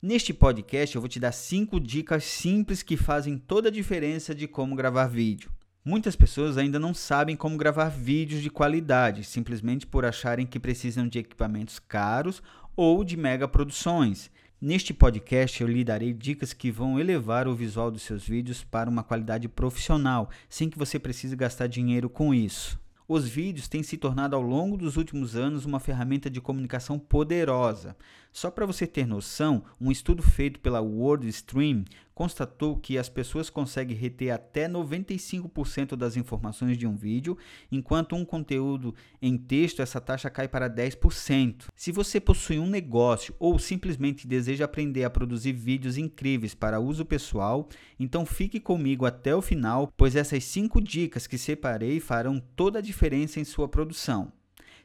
Neste podcast eu vou te dar 5 dicas simples que fazem toda a diferença de como gravar vídeo. Muitas pessoas ainda não sabem como gravar vídeos de qualidade, simplesmente por acharem que precisam de equipamentos caros ou de mega produções. Neste podcast eu lhe darei dicas que vão elevar o visual dos seus vídeos para uma qualidade profissional, sem que você precise gastar dinheiro com isso. Os vídeos têm se tornado ao longo dos últimos anos uma ferramenta de comunicação poderosa. Só para você ter noção, um estudo feito pela WorldStream constatou que as pessoas conseguem reter até 95% das informações de um vídeo, enquanto um conteúdo em texto essa taxa cai para 10%. Se você possui um negócio ou simplesmente deseja aprender a produzir vídeos incríveis para uso pessoal, então fique comigo até o final, pois essas 5 dicas que separei farão toda a diferença em sua produção.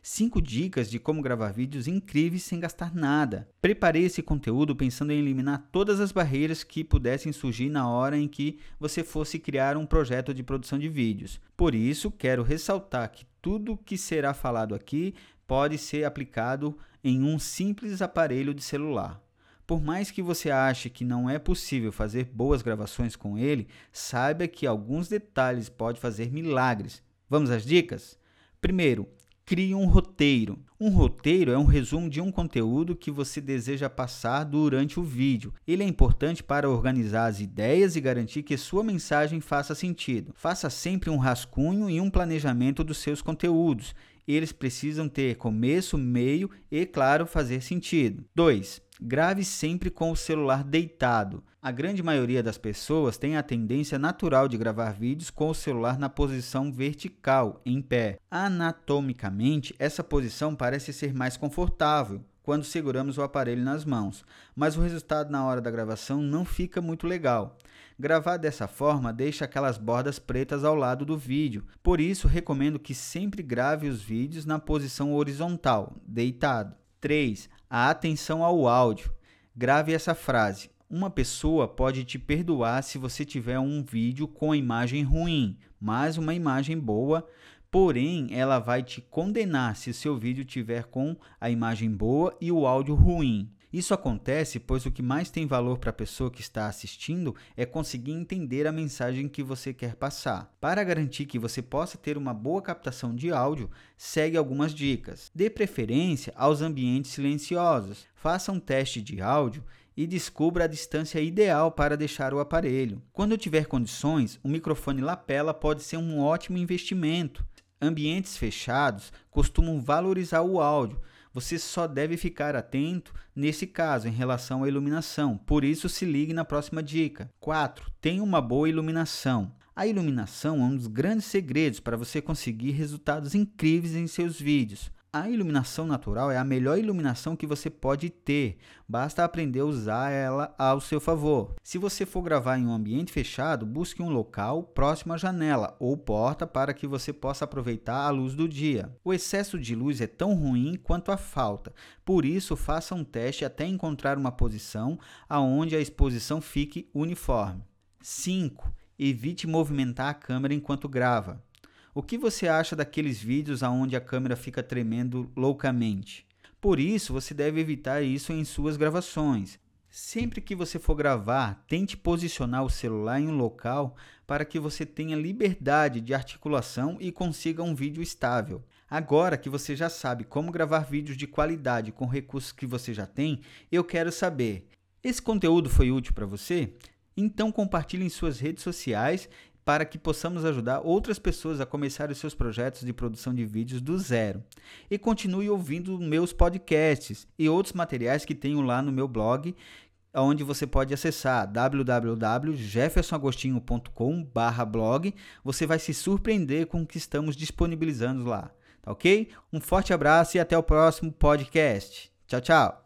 5 dicas de como gravar vídeos incríveis sem gastar nada. Preparei esse conteúdo pensando em eliminar todas as barreiras que pudessem surgir na hora em que você fosse criar um projeto de produção de vídeos. Por isso, quero ressaltar que tudo que será falado aqui pode ser aplicado em um simples aparelho de celular. Por mais que você ache que não é possível fazer boas gravações com ele, saiba que alguns detalhes podem fazer milagres. Vamos às dicas? Primeiro, Crie um roteiro. Um roteiro é um resumo de um conteúdo que você deseja passar durante o vídeo. Ele é importante para organizar as ideias e garantir que sua mensagem faça sentido. Faça sempre um rascunho e um planejamento dos seus conteúdos. Eles precisam ter começo, meio e, claro, fazer sentido. 2. Grave sempre com o celular deitado. A grande maioria das pessoas tem a tendência natural de gravar vídeos com o celular na posição vertical, em pé. Anatomicamente, essa posição parece ser mais confortável quando seguramos o aparelho nas mãos, mas o resultado na hora da gravação não fica muito legal. Gravar dessa forma deixa aquelas bordas pretas ao lado do vídeo, por isso recomendo que sempre grave os vídeos na posição horizontal, deitado. 3. A atenção ao áudio. Grave essa frase. Uma pessoa pode te perdoar se você tiver um vídeo com imagem ruim, mas uma imagem boa, porém ela vai te condenar se seu vídeo tiver com a imagem boa e o áudio ruim. Isso acontece pois o que mais tem valor para a pessoa que está assistindo é conseguir entender a mensagem que você quer passar. Para garantir que você possa ter uma boa captação de áudio, segue algumas dicas. Dê preferência aos ambientes silenciosos. Faça um teste de áudio e descubra a distância ideal para deixar o aparelho. Quando tiver condições, o microfone lapela pode ser um ótimo investimento. Ambientes fechados costumam valorizar o áudio, você só deve ficar atento nesse caso em relação à iluminação, por isso se ligue na próxima dica. 4. Tenha uma boa iluminação. A iluminação é um dos grandes segredos para você conseguir resultados incríveis em seus vídeos. A iluminação natural é a melhor iluminação que você pode ter, basta aprender a usar ela ao seu favor. Se você for gravar em um ambiente fechado, busque um local próximo à janela ou porta para que você possa aproveitar a luz do dia. O excesso de luz é tão ruim quanto a falta, por isso faça um teste até encontrar uma posição aonde a exposição fique uniforme. 5. Evite movimentar a câmera enquanto grava. O que você acha daqueles vídeos onde a câmera fica tremendo loucamente? Por isso, você deve evitar isso em suas gravações. Sempre que você for gravar, tente posicionar o celular em um local para que você tenha liberdade de articulação e consiga um vídeo estável. Agora que você já sabe como gravar vídeos de qualidade com recursos que você já tem, eu quero saber: esse conteúdo foi útil para você? Então compartilhe em suas redes sociais para que possamos ajudar outras pessoas a começar os seus projetos de produção de vídeos do zero. E continue ouvindo meus podcasts e outros materiais que tenho lá no meu blog, onde você pode acessar www.jeffersonagostinho.com/blog. Você vai se surpreender com o que estamos disponibilizando lá, tá OK? Um forte abraço e até o próximo podcast. Tchau, tchau.